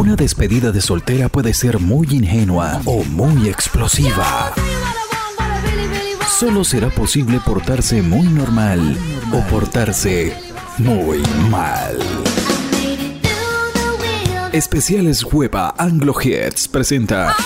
Una despedida de soltera puede ser muy ingenua o muy explosiva. Solo será posible portarse muy normal o portarse muy mal. Especiales Huepa Anglo Hits presenta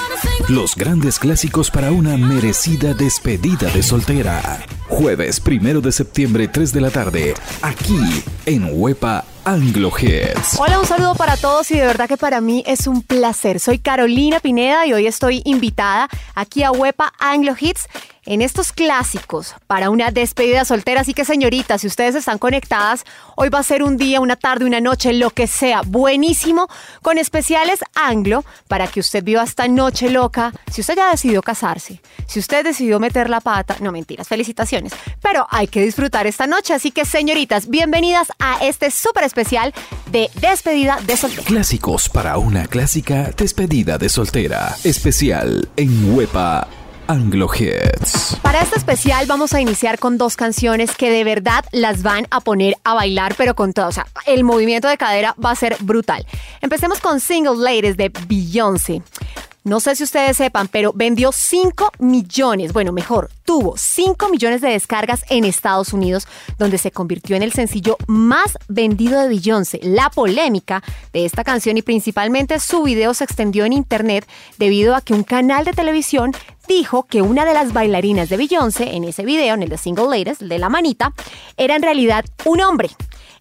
los grandes clásicos para una merecida despedida de soltera. Jueves primero de septiembre, 3 de la tarde, aquí en Huepa Anglo Hits. Hola, un saludo para todos y de verdad que para mí es un placer. Soy Carolina Pineda y hoy estoy invitada aquí a Huepa Anglo Hits en estos clásicos para una despedida soltera. Así que señoritas, si ustedes están conectadas, hoy va a ser un día, una tarde, una noche, lo que sea, buenísimo, con especiales anglo para que usted viva esta noche loca. Si usted ya decidió casarse, si usted decidió meter la pata, no mentiras, felicitaciones, pero hay que disfrutar esta noche. Así que señoritas, bienvenidas a este súper especial de despedida de soltera. Clásicos para una clásica despedida de soltera. Especial en Huepa Anglo Hits. Para este especial vamos a iniciar con dos canciones que de verdad las van a poner a bailar, pero con todo. O sea, el movimiento de cadera va a ser brutal. Empecemos con Single Ladies de Beyoncé. No sé si ustedes sepan, pero vendió 5 millones, bueno, mejor, tuvo 5 millones de descargas en Estados Unidos, donde se convirtió en el sencillo más vendido de Beyoncé. La polémica de esta canción y principalmente su video se extendió en internet debido a que un canal de televisión dijo que una de las bailarinas de Beyoncé en ese video, en el de Single Ladies, el de la manita, era en realidad un hombre.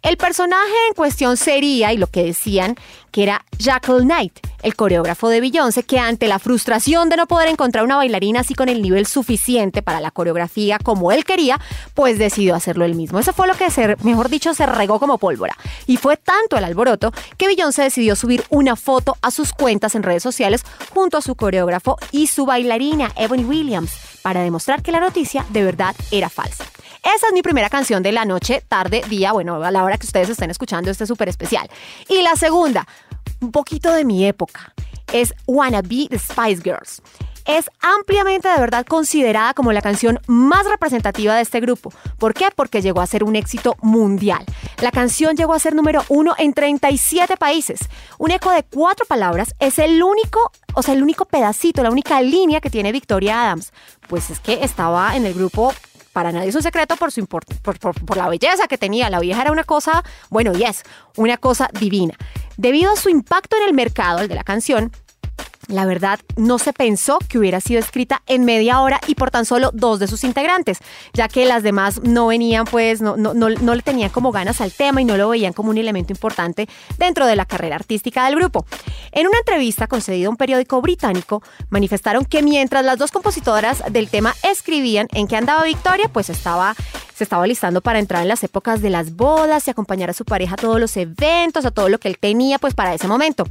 El personaje en cuestión sería, y lo que decían, que era Jackal Knight, el coreógrafo de Beyoncé, que ante la frustración de no poder encontrar una bailarina así con el nivel suficiente para la coreografía como él quería, pues decidió hacerlo él mismo. Eso fue lo que, se, mejor dicho, se regó como pólvora. Y fue tanto el alboroto que Beyoncé decidió subir una foto a sus cuentas en redes sociales junto a su coreógrafo y su bailarina, Ebony Williams, para demostrar que la noticia de verdad era falsa. Esa es mi primera canción de la noche, tarde, día, bueno, a la hora que ustedes estén escuchando este súper especial. Y la segunda, un poquito de mi época, es Wanna Be the Spice Girls. Es ampliamente de verdad considerada como la canción más representativa de este grupo. ¿Por qué? Porque llegó a ser un éxito mundial. La canción llegó a ser número uno en 37 países. Un eco de cuatro palabras es el único, o sea, el único pedacito, la única línea que tiene Victoria Adams. Pues es que estaba en el grupo para nadie es un secreto por, su por, por, la belleza que tenía. La vieja era una cosa, bueno, yes, una cosa divina. Debido a su impacto en el mercado, el de la canción, la verdad, no se pensó que hubiera sido escrita en media hora y por tan solo dos de sus integrantes, ya que las demás no venían, pues, no, no, no, le tenían como ganas al tema y no lo veían como un elemento importante dentro de la carrera artística del grupo. En una entrevista concedida a un periódico británico, manifestaron que mientras las dos compositoras del tema escribían en qué andaba Victoria, pues estaba, se estaba listando para entrar en las épocas de las bodas y acompañar a su pareja a todos los eventos, a todo lo que él tenía pues para ese momento.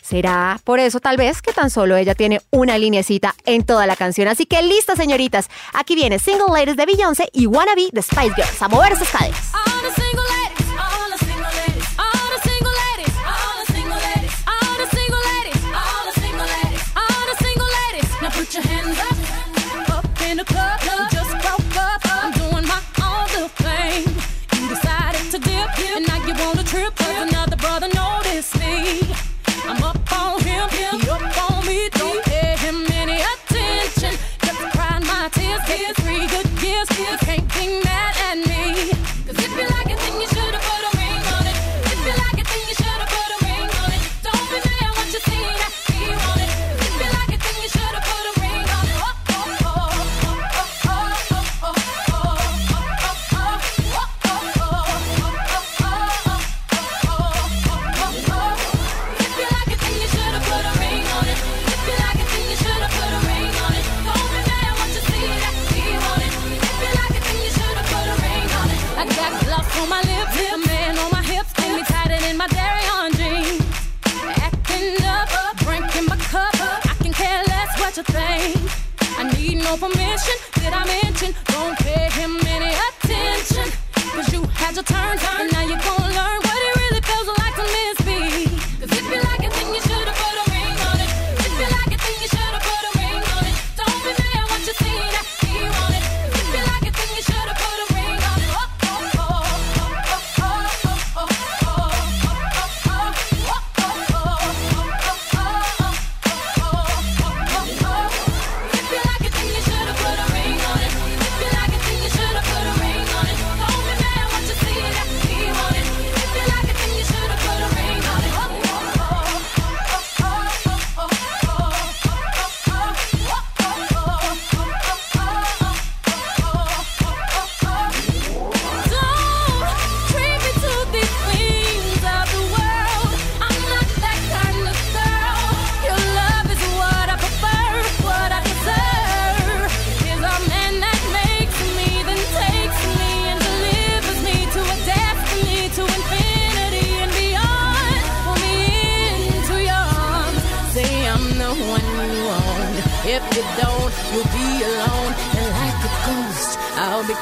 Será por eso tal vez que tan solo ella tiene una lineecita en toda la canción. Así que listas señoritas, aquí viene Single Ladies de Beyoncé y Wannabe de Spice Girls. A mover sus in the club.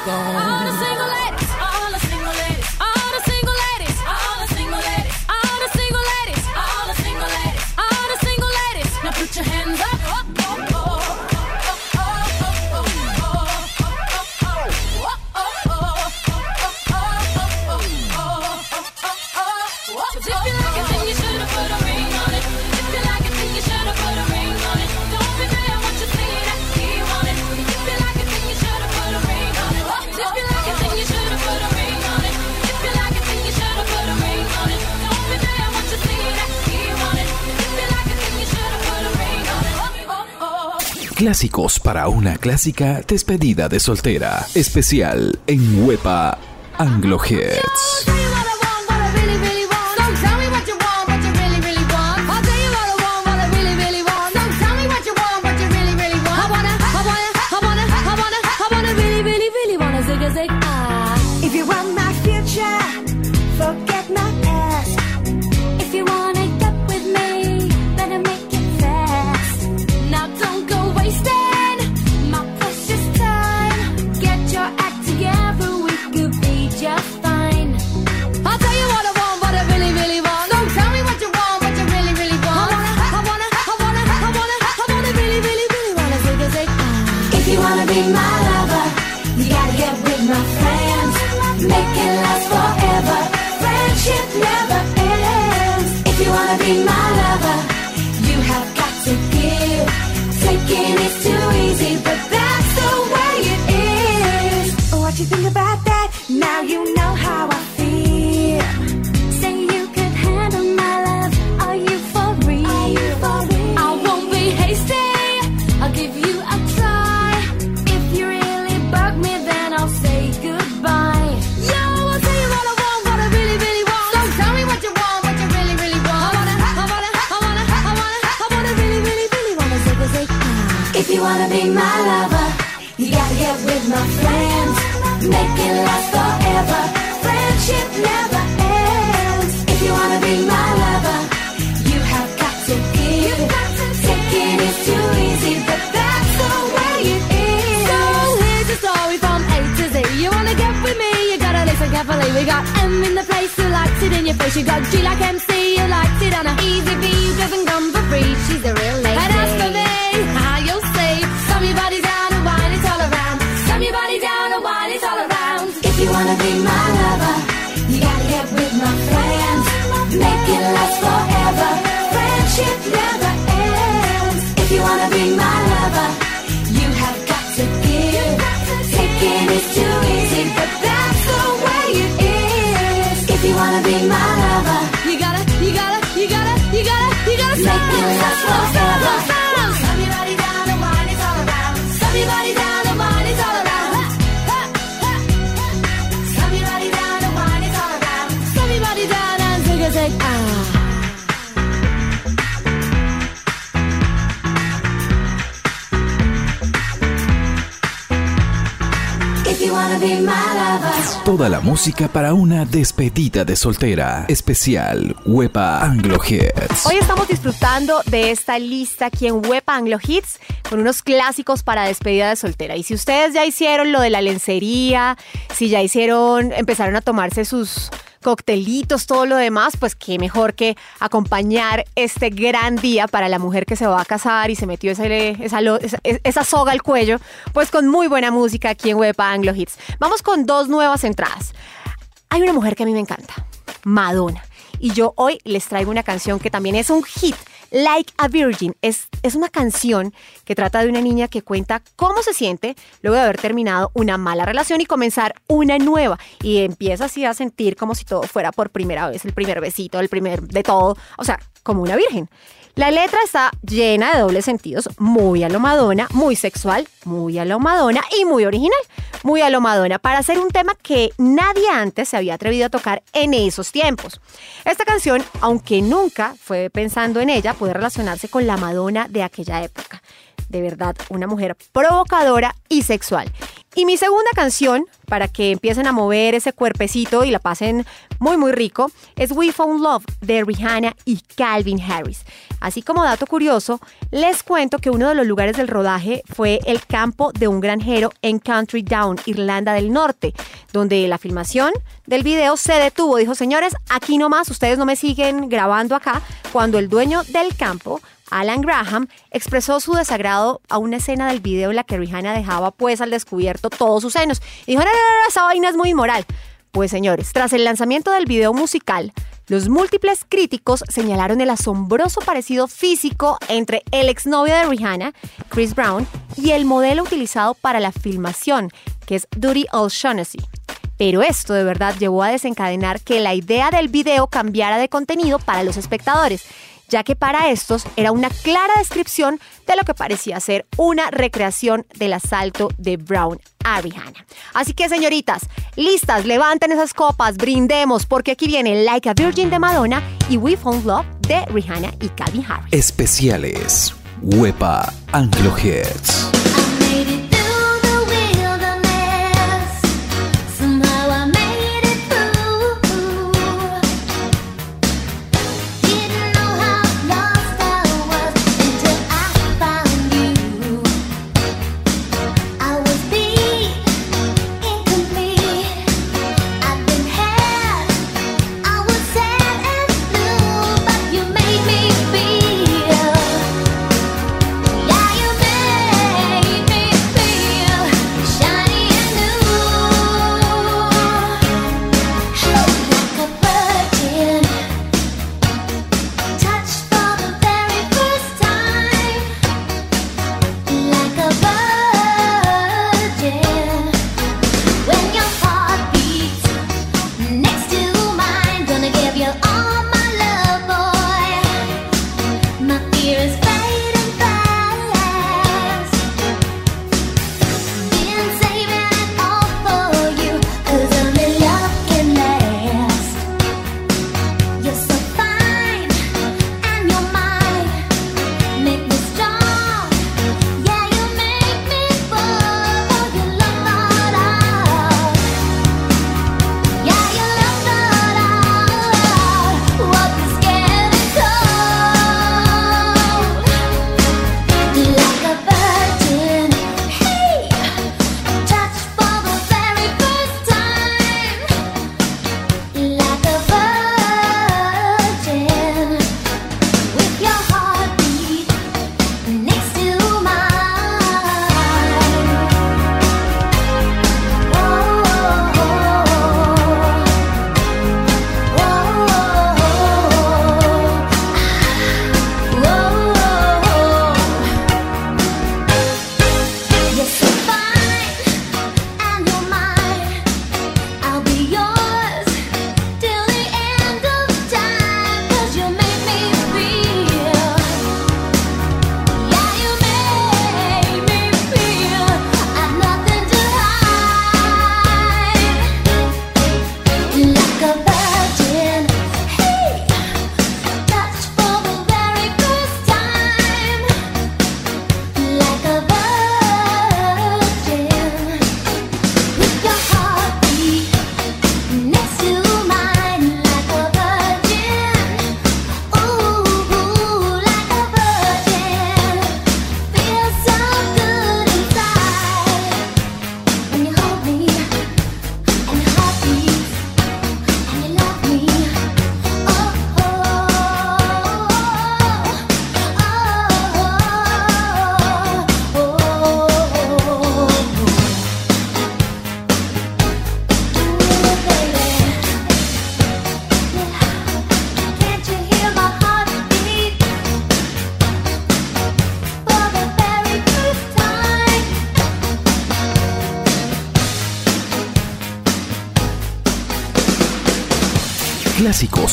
Gone. Clásicos para una clásica despedida de soltera. Especial en Huepa Anglo Hits. got M in the place who likes it in your face. You got G like MC, you liked it on a Easy V, you doesn't for free. She's a real lady. And as for me, how you'll see. Slam your body down and wine it's all around. Slam your body down and wine it's all around. If you wanna be my lover, you gotta get with my friends. Make it last forever. Friendship never ends. If you wanna be my lover. my lover. You gotta, you gotta, you gotta, you gotta, you gotta is all is all is all ah. If you wanna be my Toda la música para una despedida de soltera. Especial Wepa Anglo Hits. Hoy estamos disfrutando de esta lista aquí en Wepa Anglo Hits con unos clásicos para despedida de soltera. Y si ustedes ya hicieron lo de la lencería, si ya hicieron, empezaron a tomarse sus coctelitos, todo lo demás, pues qué mejor que acompañar este gran día para la mujer que se va a casar y se metió esa, esa, soga al cuello, pues con muy buena música aquí en Wepa Anglo Hits. Vamos con dos nuevas entradas. Hay una mujer que a mí me encanta, Madonna. Y yo hoy les traigo una canción que también es un hit Like a Virgin es, es una canción que trata de una niña que cuenta cómo se siente luego de haber terminado una mala relación y comenzar una nueva. Y empieza así a sentir como si todo fuera por primera vez, el primer besito, el primer de todo, o sea, como una virgen. La letra está llena de dobles sentidos, muy a lo Madonna, muy sexual, muy a lo Madonna y muy original, muy a lo Madonna, para hacer un tema que nadie antes se había atrevido a tocar en esos tiempos. Esta canción, aunque nunca fue pensando en ella, puede relacionarse con la Madonna de aquella época. De verdad, una mujer provocadora y sexual. Y mi segunda canción, para que empiecen a mover ese cuerpecito y la pasen muy muy rico, es We Found Love de Rihanna y Calvin Harris. Así como dato curioso, les cuento que uno de los lugares del rodaje fue el campo de un granjero en Country Down, Irlanda del Norte, donde la filmación del video se detuvo. Dijo, señores, aquí nomás, ustedes no me siguen grabando acá, cuando el dueño del campo Alan Graham expresó su desagrado a una escena del video en la que Rihanna dejaba pues al descubierto todos sus senos. Y dijo, no, no, no, esa vaina es muy inmoral. Pues señores, tras el lanzamiento del video musical, los múltiples críticos señalaron el asombroso parecido físico entre el exnovio de Rihanna, Chris Brown, y el modelo utilizado para la filmación, que es Duty O'Shaughnessy. Pero esto de verdad llevó a desencadenar que la idea del video cambiara de contenido para los espectadores ya que para estos era una clara descripción de lo que parecía ser una recreación del asalto de Brown a Rihanna. Así que señoritas, listas, levanten esas copas, brindemos, porque aquí viene Like a Virgin de Madonna y We Found Love de Rihanna y Calvin Harris. Especiales. Huepa Anglo Hits.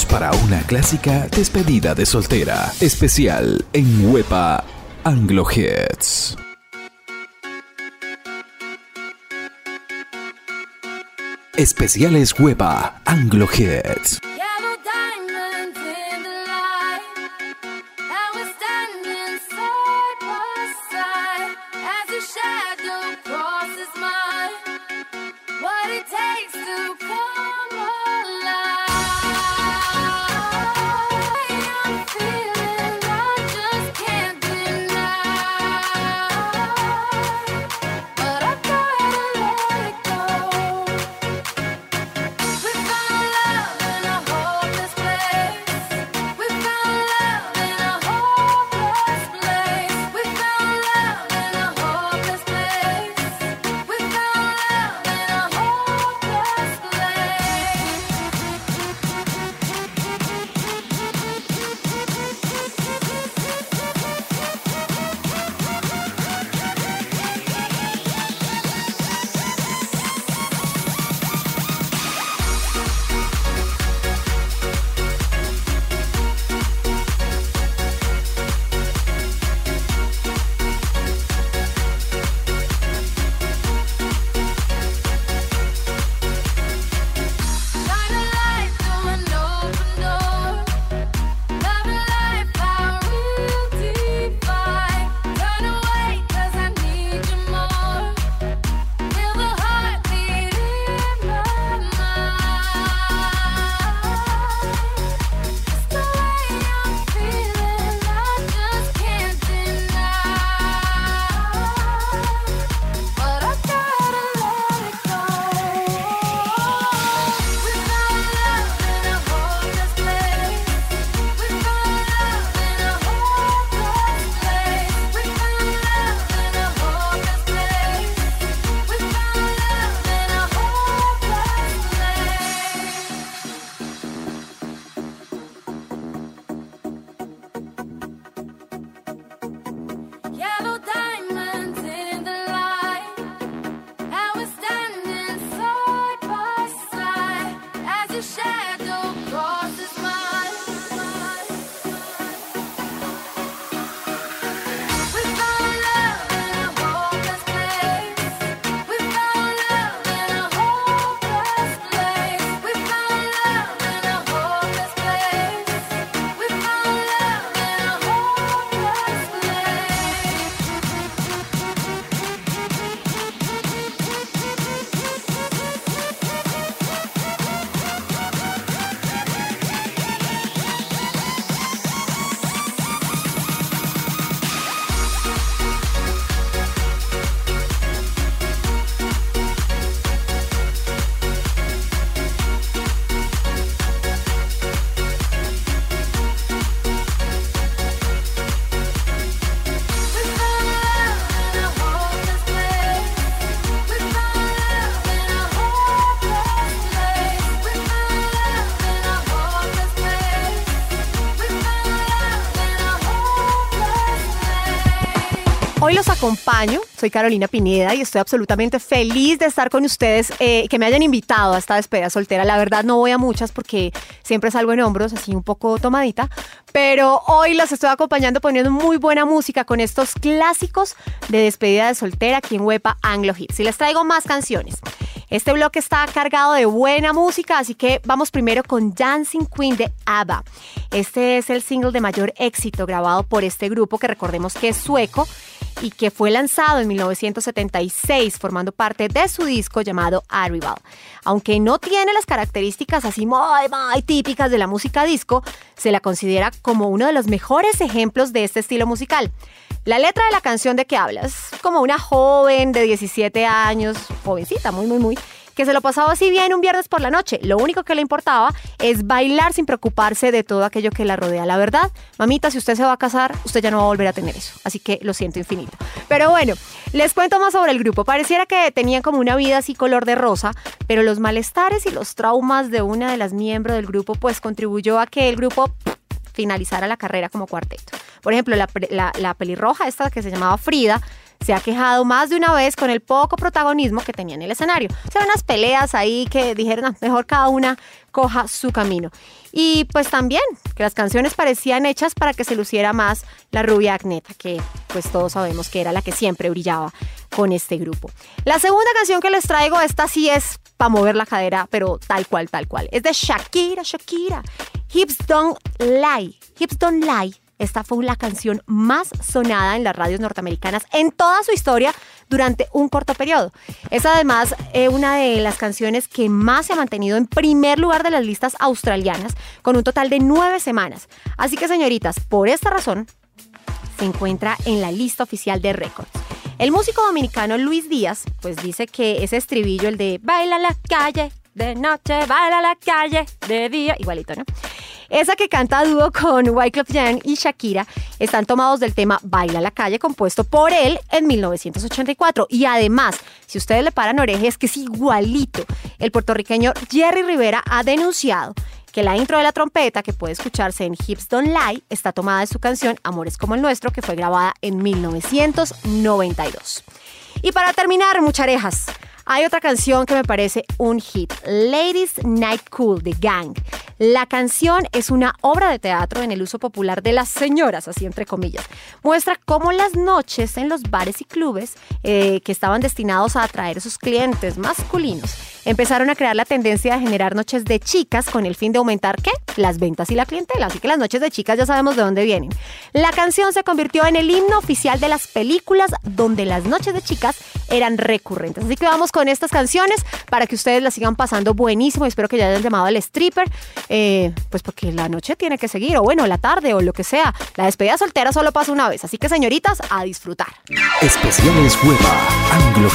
Para una clásica despedida de soltera. Especial en Huepa Anglo Hits. Especiales Huepa Anglo Hits. Soy Carolina Pineda y estoy absolutamente feliz de estar con ustedes, eh, que me hayan invitado a esta despedida soltera. La verdad no voy a muchas porque siempre salgo en hombros, así un poco tomadita, pero hoy los estoy acompañando poniendo muy buena música con estos clásicos de despedida de soltera aquí en Huepa Anglo Hits. Y les traigo más canciones. Este bloque está cargado de buena música, así que vamos primero con Dancing Queen de ABBA. Este es el single de mayor éxito grabado por este grupo que recordemos que es sueco y que fue lanzado en 1976 formando parte de su disco llamado Arrival. Aunque no tiene las características así muy, muy típicas de la música disco, se la considera como uno de los mejores ejemplos de este estilo musical. La letra de la canción de que hablas, como una joven de 17 años, jovencita, muy, muy, muy, que se lo pasaba así bien un viernes por la noche. Lo único que le importaba es bailar sin preocuparse de todo aquello que la rodea. La verdad, mamita, si usted se va a casar, usted ya no va a volver a tener eso. Así que lo siento infinito. Pero bueno, les cuento más sobre el grupo. Pareciera que tenían como una vida así color de rosa, pero los malestares y los traumas de una de las miembros del grupo pues contribuyó a que el grupo finalizara la carrera como cuarteto. Por ejemplo, la, la, la pelirroja esta que se llamaba Frida, se ha quejado más de una vez con el poco protagonismo que tenía en el escenario. O sea, unas peleas ahí que dijeron, "Ah, mejor cada una coja su camino. Y pues también que las canciones parecían hechas para que se luciera más la rubia Agneta, que pues todos sabemos que era la que siempre brillaba con este grupo. La segunda canción que les traigo, esta sí es para mover la cadera, pero tal cual, tal cual. Es de Shakira, Shakira. Hips Don't Lie. Hips Don't Lie esta fue la canción más sonada en las radios norteamericanas en toda su historia durante un corto periodo. Es además eh, una de las canciones que más se ha mantenido en primer lugar de las listas australianas, con un total de nueve semanas. Así que, señoritas, por esta razón, se encuentra en la lista oficial de récords. El músico dominicano Luis Díaz, pues dice que ese estribillo, el de baila la calle, de noche, baila la calle, de día, igualito, ¿no? Esa que canta dúo con Wyclef Jean y Shakira están tomados del tema Baila la calle compuesto por él en 1984 y además, si ustedes le paran orejas es que es igualito. El puertorriqueño Jerry Rivera ha denunciado que la intro de la trompeta que puede escucharse en Hips Don't Lie está tomada de su canción Amores como el nuestro que fue grabada en 1992. Y para terminar, mucharejas, hay otra canción que me parece un hit, Ladies Night Cool de Gang. La canción es una obra de teatro en el uso popular de las señoras, así entre comillas. Muestra cómo las noches en los bares y clubes eh, que estaban destinados a atraer a sus clientes masculinos empezaron a crear la tendencia de generar noches de chicas con el fin de aumentar ¿qué? Las ventas y la clientela. Así que las noches de chicas ya sabemos de dónde vienen. La canción se convirtió en el himno oficial de las películas donde las noches de chicas eran recurrentes. Así que vamos con estas canciones para que ustedes las sigan pasando buenísimo. Espero que ya hayan llamado al stripper, eh, pues porque la noche tiene que seguir, o bueno, la tarde, o lo que sea. La despedida soltera solo pasa una vez. Así que señoritas, a disfrutar. Especiales Hueva Anglo.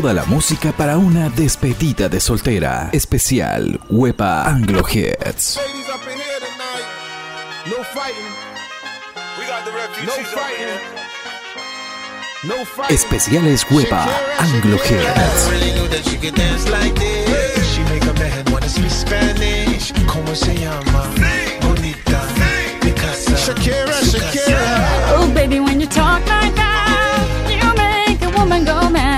Toda la música para una despedida de soltera. Especial Huepa Anglo Hits. No fighting. We got the No. No fighting. Especiales Huepa Anglo Hits. Oh, baby, when you talk like that, you make a woman go mad.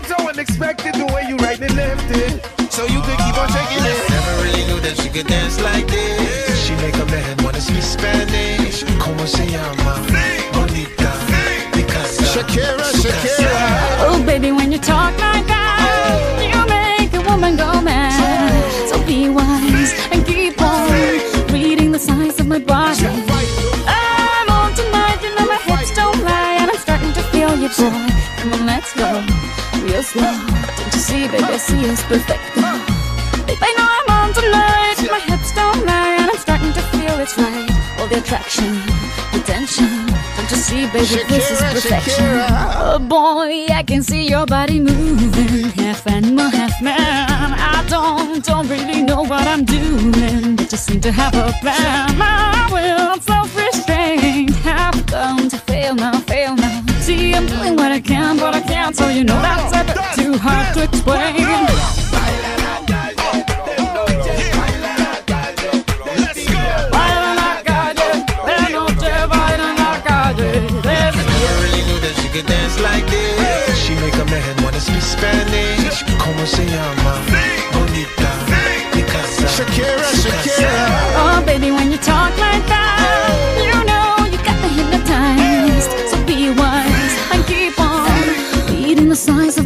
Everything's so unexpected, the way you right and left it. So you could keep on shaking it. Never really knew that she could dance like this. She make a man wanna speak Spanish. Como se llama? Bonita. See, baby, I see it's perfect. Babe, I know I'm on tonight, my hips don't lie, and I'm starting to feel it's right. All the attraction, the tension. Don't you see, baby, this is perfection. Shakira. Oh boy, I can see your body moving, half animal, half man. I don't, don't really know what I'm doing, but just seem to have a plan. My will, self-restraint, I'm doing what I can, but I can't, so you know that's a bit too hard to explain. Dance like this. She make a man wanna speak Spanish. Como se llama?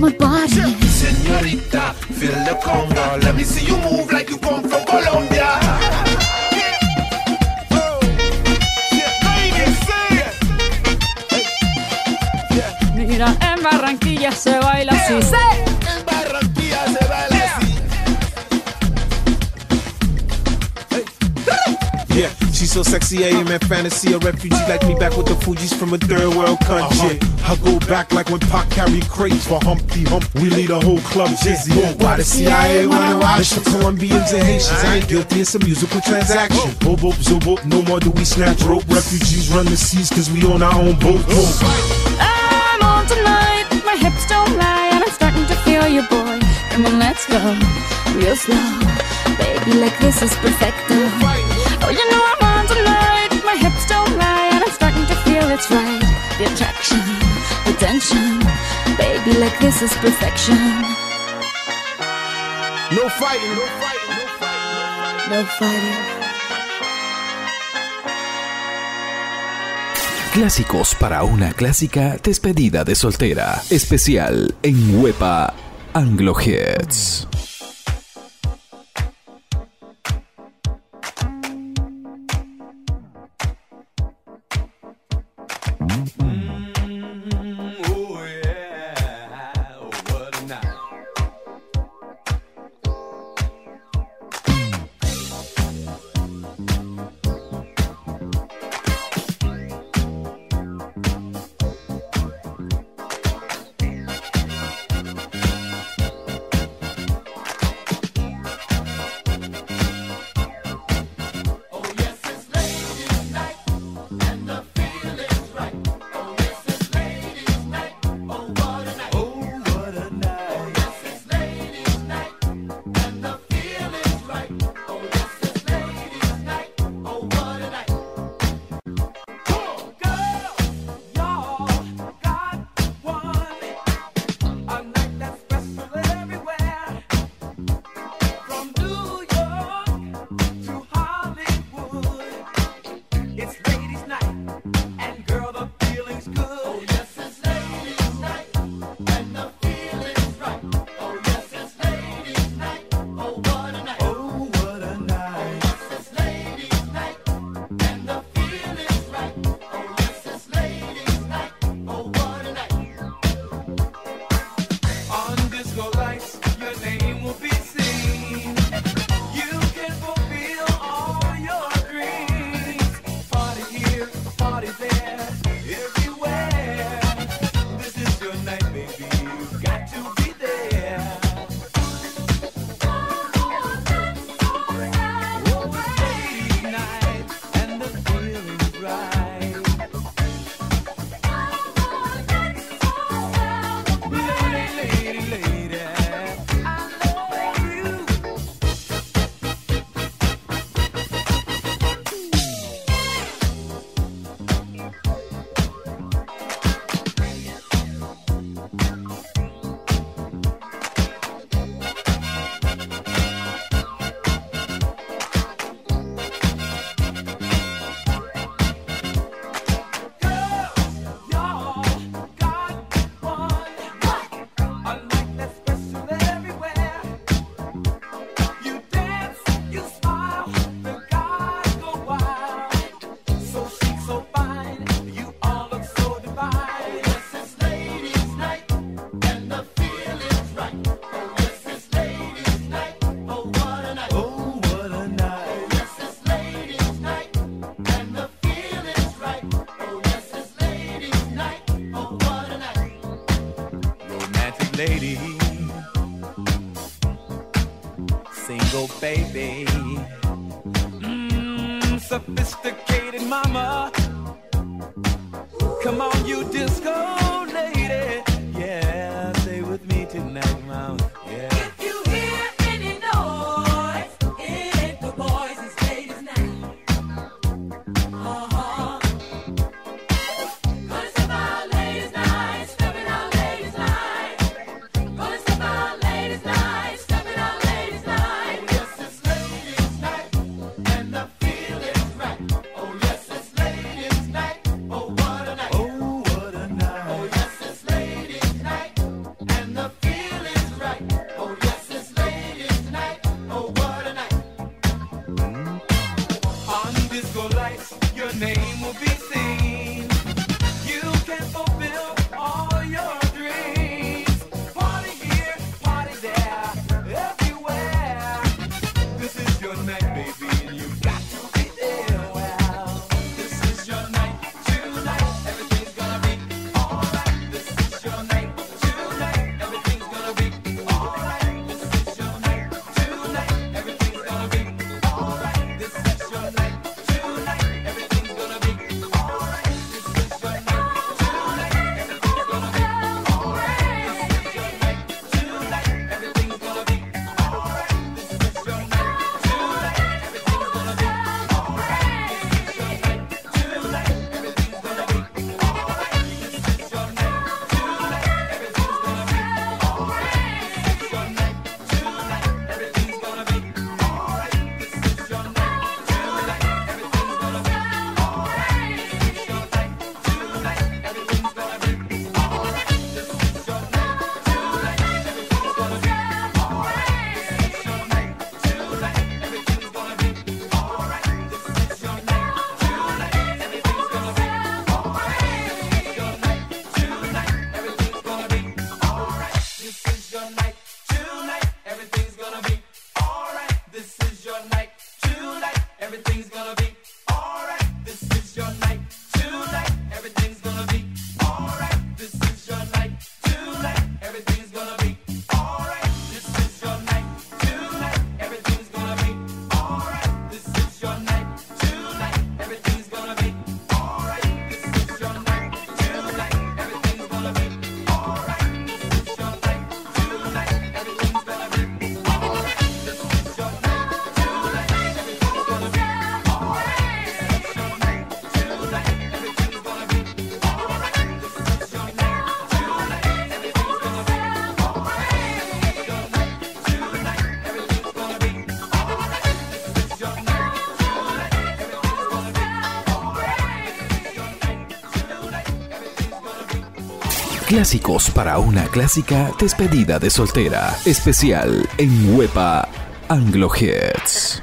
My body. Senorita, feel the conga. Let me see you move like you come from Colombia. Oh, yeah, ladies, say it. Mira, en Barranquilla se baila así. So sexy, I am in fantasy. A refugee like me back with the Fuji's from a third world country. Uh-huh. I go back like when Pac carried crates for Humpty Hump. We lead a whole club dizzy. Why the CIA wanna watch the Colombians and Haitians? I ain't guilty, it's a musical transaction. Boop, boop, zoop, boop, no more do we snatch rope. Refugees run the seas cause we own our own boat. boat. I'm on tonight, my hips don't lie, and I'm starting to feel you, boy. Come on, let's go, real slow. Baby, like this is perfecto. Oh, you know starting to feel it's right. The attraction, the tension. Baby, like this is perfection. No fighting, no fighting, no fighting. No fighting. Clásicos para una clásica despedida de soltera. Especial en Huepa Anglo Hits. Baby, Clásicos para una clásica despedida de soltera. Especial en Huepa Anglo Hits.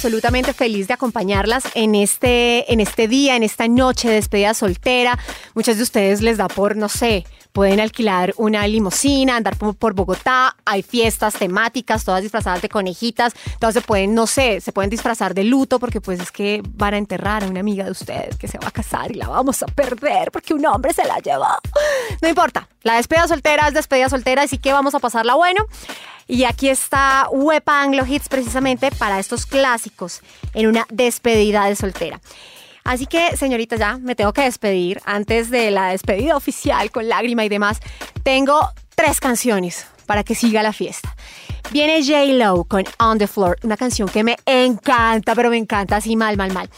Absolutamente feliz de acompañarlas en este, en este día, en esta noche de despedida soltera. Muchas de ustedes les da por, no sé, pueden alquilar una limusina, andar por, Bogotá, hay fiestas temáticas, todas disfrazadas de conejitas, todas se pueden, no sé, se pueden disfrazar de luto porque pues es que van a enterrar a una amiga de ustedes que se va a casar y la vamos a perder porque un hombre se la llevó. No importa, la despedida soltera es despedida soltera, así que vamos a pasarla bueno. Y aquí está Wepa Anglo Hits precisamente para estos clásicos en una despedida de soltera. Así que, señorita, ya me tengo que despedir. Antes de la despedida oficial con lágrima y demás, tengo tres canciones para que siga la fiesta. Viene J. Lo con On the Floor, una canción que me encanta, pero me encanta así mal, mal, mal.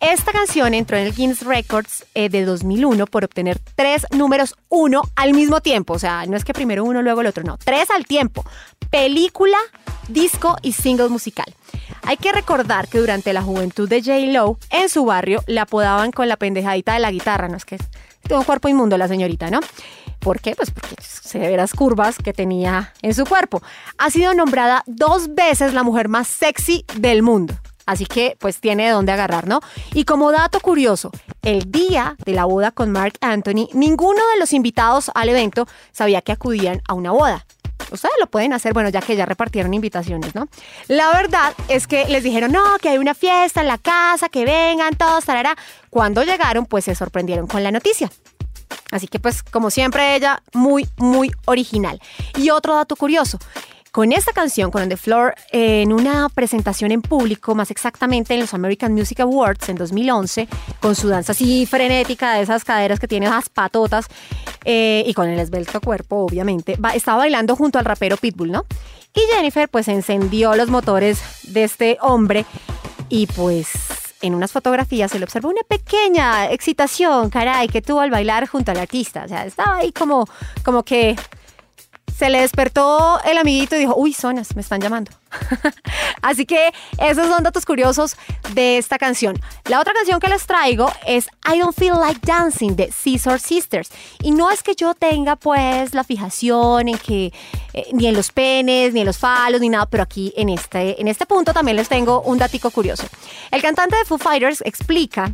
Esta canción entró en el Guinness Records eh, de 2001 por obtener tres números uno al mismo tiempo. O sea, no es que primero uno, luego el otro, no, tres al tiempo. Película, disco y single musical. Hay que recordar que durante la juventud de J. Lo, en su barrio, la apodaban con la pendejadita de la guitarra, no es que tiene un cuerpo inmundo la señorita, ¿no? ¿Por qué? Pues porque se ve curvas que tenía en su cuerpo. Ha sido nombrada dos veces la mujer más sexy del mundo. Así que pues tiene de dónde agarrar, ¿no? Y como dato curioso, el día de la boda con Mark Anthony, ninguno de los invitados al evento sabía que acudían a una boda. Ustedes lo pueden hacer, bueno, ya que ya repartieron invitaciones, ¿no? La verdad es que les dijeron, no, que hay una fiesta en la casa, que vengan todos, tarara. Cuando llegaron, pues se sorprendieron con la noticia. Así que pues como siempre ella, muy, muy original. Y otro dato curioso, con esta canción, con On the Floor, en una presentación en público, más exactamente en los American Music Awards en 2011, con su danza así frenética de esas caderas que tiene esas patotas eh, y con el esbelto cuerpo, obviamente, va- estaba bailando junto al rapero Pitbull, ¿no? Y Jennifer pues encendió los motores de este hombre y pues en unas fotografías se le observó una pequeña excitación, caray, que tuvo al bailar junto al artista. O sea, estaba ahí como, como que se le despertó el amiguito y dijo, uy, sonas, me están llamando. Así que esos son datos curiosos de esta canción. La otra canción que les traigo es I Don't Feel Like Dancing de Scissor Sisters. Y no es que yo tenga pues la fijación en que eh, ni en los penes, ni en los falos, ni nada, pero aquí en este, en este punto también les tengo un datico curioso. El cantante de Foo Fighters explica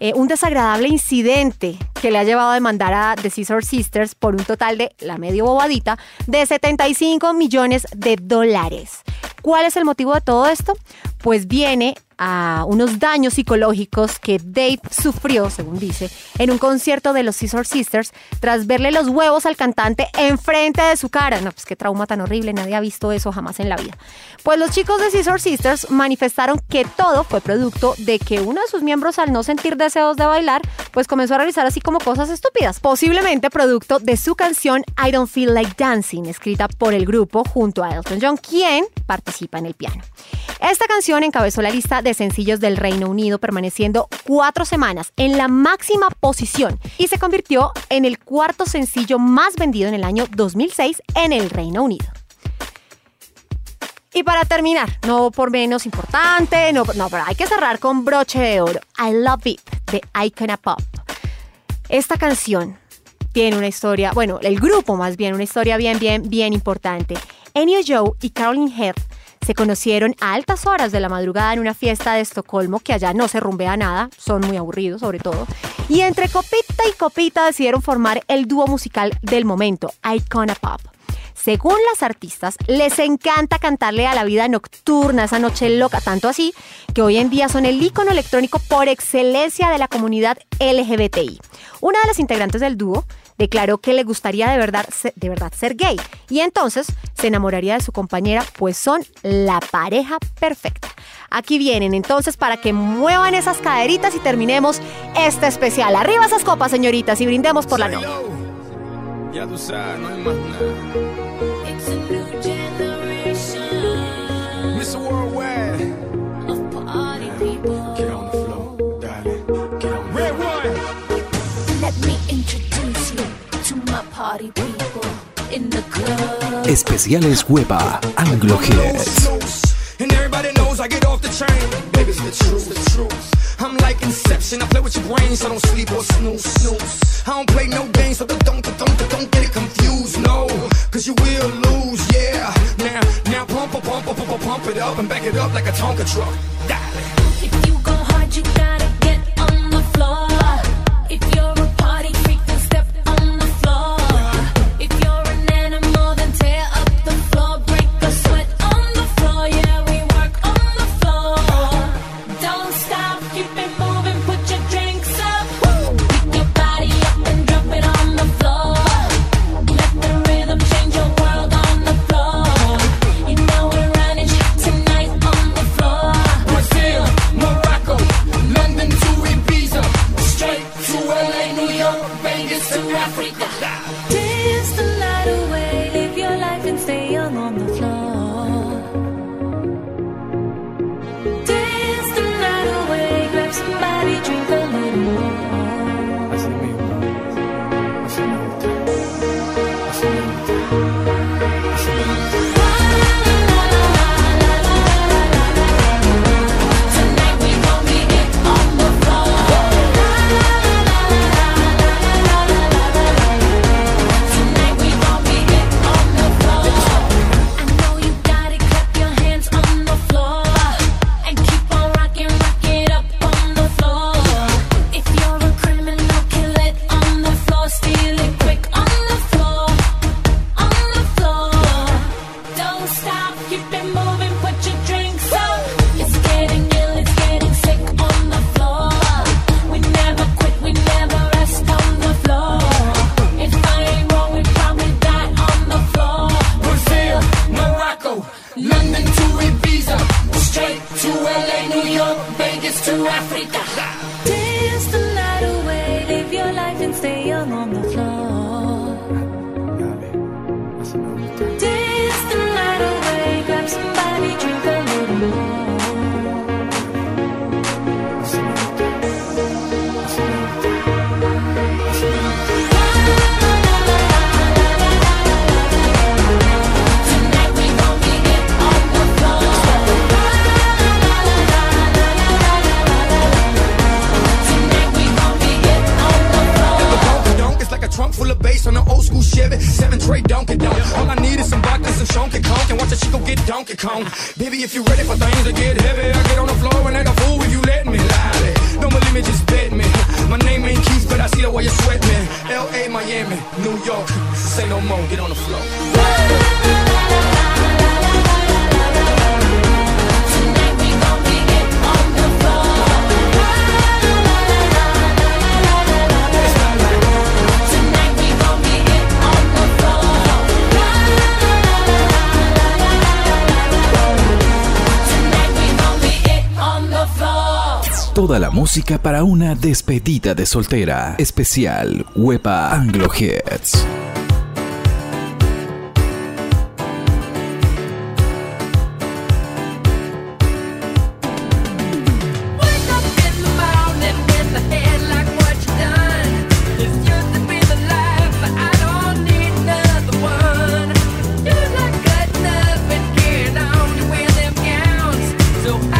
eh, un desagradable incidente que le ha llevado a demandar a The Scissor Sisters por un total de, la medio bobadita, de 75 millones de dólares. ¿Cuál es el motivo de todo esto? Pues viene a unos daños psicológicos que Dave sufrió, según dice, en un concierto de los Scissor Sisters tras verle los huevos al cantante enfrente de su cara. No, pues qué trauma tan horrible, nadie ha visto eso jamás en la vida. Pues los chicos de Scissor Sisters manifestaron que todo fue producto de que uno de sus miembros al no sentir deseos de bailar, pues comenzó a realizar así como cosas estúpidas. Posiblemente producto de su canción I Don't Feel Like Dancing, escrita por el grupo junto a Elton John, quien participa en el piano. Esta canción encabezó la lista de sencillos del Reino Unido, permaneciendo cuatro semanas en la máxima posición y se convirtió en el cuarto sencillo más vendido en el año 2006 en el Reino Unido. Y para terminar, no por menos importante, no, no, pero hay que cerrar con broche de oro. I Love It de Icona Pop. Esta canción tiene una historia, bueno, el grupo más bien, una historia bien, bien, bien importante. Ennio Joe y Caroline Head se conocieron a altas horas de la madrugada en una fiesta de Estocolmo, que allá no se rumbea nada, son muy aburridos sobre todo. Y entre copita y copita decidieron formar el dúo musical del momento, Icona Pop. Según las artistas, les encanta cantarle a la vida nocturna, esa noche loca, tanto así que hoy en día son el ícono electrónico por excelencia de la comunidad LGBTI. Una de las integrantes del dúo declaró que le gustaría de verdad, de verdad ser gay y entonces se enamoraría de su compañera, pues son la pareja perfecta. Aquí vienen entonces para que muevan esas caderitas y terminemos este especial. Arriba esas copas, señoritas, y brindemos por la noche. Party people in the club. Especiales Huepa Anglo Hits. And everybody knows I get off the train. Baby, it's the truth, the truth. I'm like Inception. I play with your brains, so don't sleep or snooze, snooze. I don't play no games, so don't, don't, don't, get it confused, no. Cause you will lose, yeah. Now, now pump, pump, pump, pump, pump, it up and back it up like a Tonka truck. get Donkey Kong. Baby, if you're ready for things to get heavy, I get on the floor and act a fool if you let me. Lie. Don't believe me, just bet me. My name ain't Keith, but I see the way you sweat me. L.A., Miami, New York. Say no more, get on the floor. toda la música para una despedida de soltera. Especial Wepa Anglo Hits. so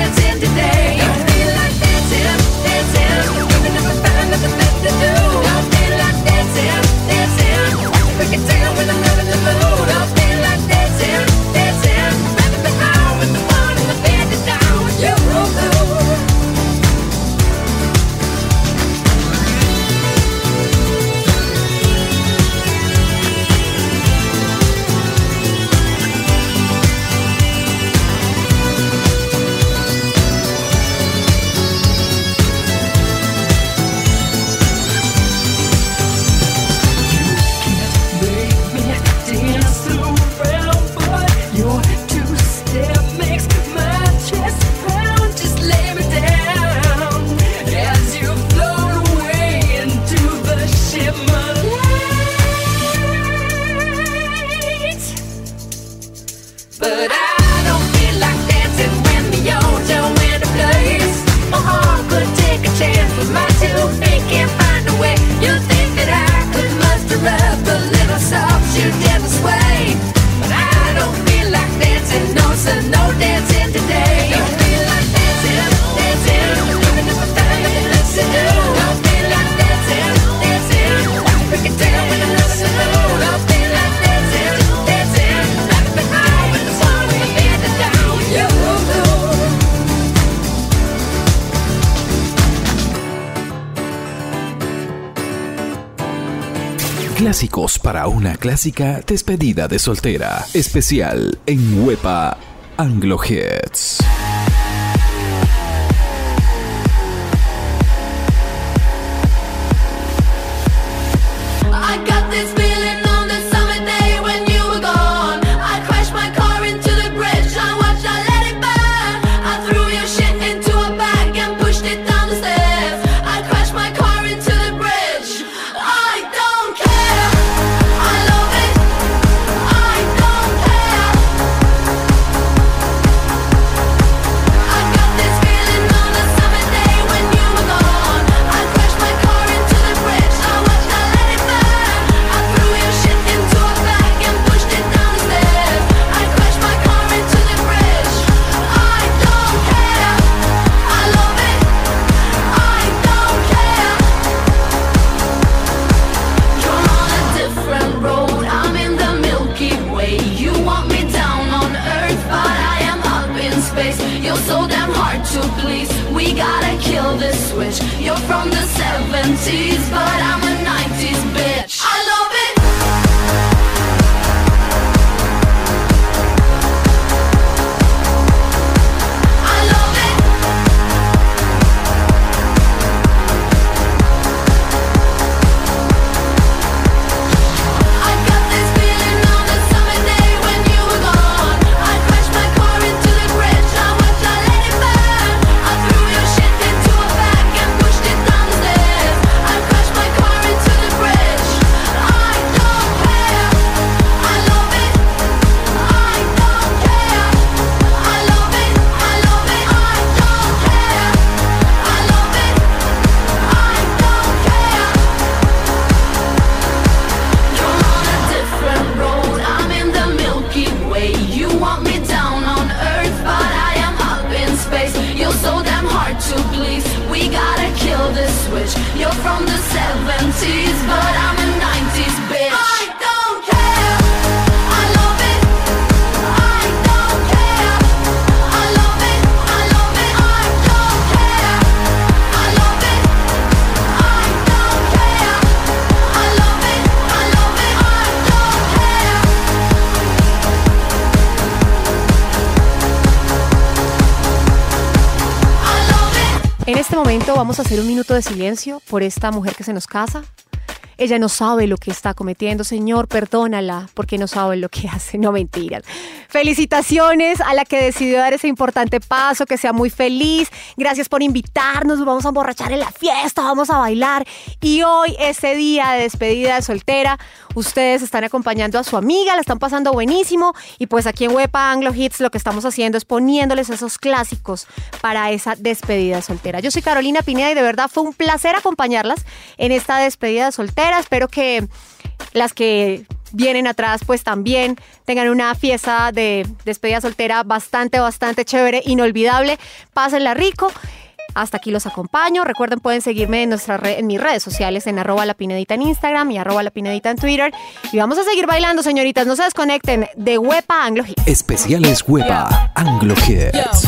Clásicos para una clásica despedida de soltera. Especial en Huepa Anglo Hits. Vamos a hacer un minuto de silencio por esta mujer que se nos casa. Ella no sabe lo que está cometiendo, Señor, perdónala, porque no sabe lo que hace, no mentiras. Felicitaciones a la que decidió dar ese importante paso, que sea muy feliz. Gracias por invitarnos, nos vamos a emborrachar en la fiesta, vamos a bailar. Y hoy, ese día de despedida de soltera, ustedes están acompañando a su amiga, la están pasando buenísimo. Y pues aquí en Wepa Anglo Hits lo que estamos haciendo es poniéndoles esos clásicos para esa despedida de soltera. Yo soy Carolina Pineda y de verdad fue un placer acompañarlas en esta despedida de Espero que las que vienen atrás pues también tengan una fiesta de despedida soltera bastante, bastante chévere, inolvidable. Pásenla rico. Hasta aquí los acompaño. Recuerden, pueden seguirme en, nuestra en mis redes sociales, en arroba la pinedita en Instagram y arroba la pinedita en Twitter. Y vamos a seguir bailando, señoritas. No se desconecten de Huepa Anglo Hit. Especiales Huepa Anglo Hits.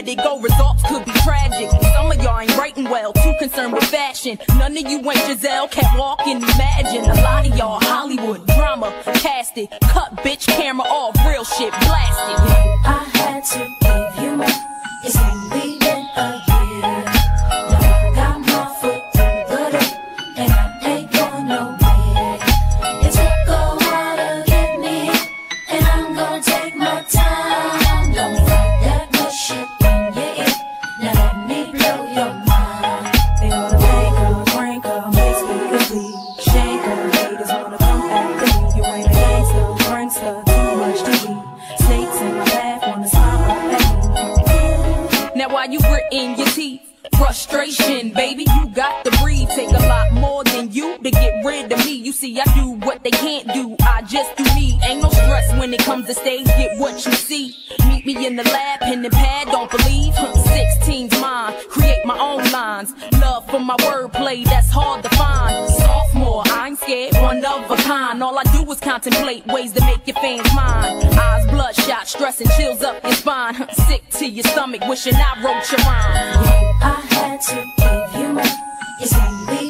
it go, results could be tragic. Some of y'all ain't writing well, too concerned with fashion. None of you ain't Giselle, can't walk and imagine. A lot of y'all Hollywood drama, cast it. Cut bitch camera off, real shit blasted. I had to give you. It's only been a frustration, baby, you got to breathe. Take a lot more than you to get rid of me. You see, I do what they can't do. I just do me. Ain't no stress when it comes to stage. Get what you see. Meet me in the lab, pen and pad. Don't believe. 16's mine. Create my own lines. Love for my wordplay. That's hard to find. Sophomore, I ain't scared. One of a kind. All I do is contemplate ways to make your fans mine. Eyes bloodshot, stress and chills up your spine. Sick to your stomach, wishing I wrote your rhyme to give you up is angry.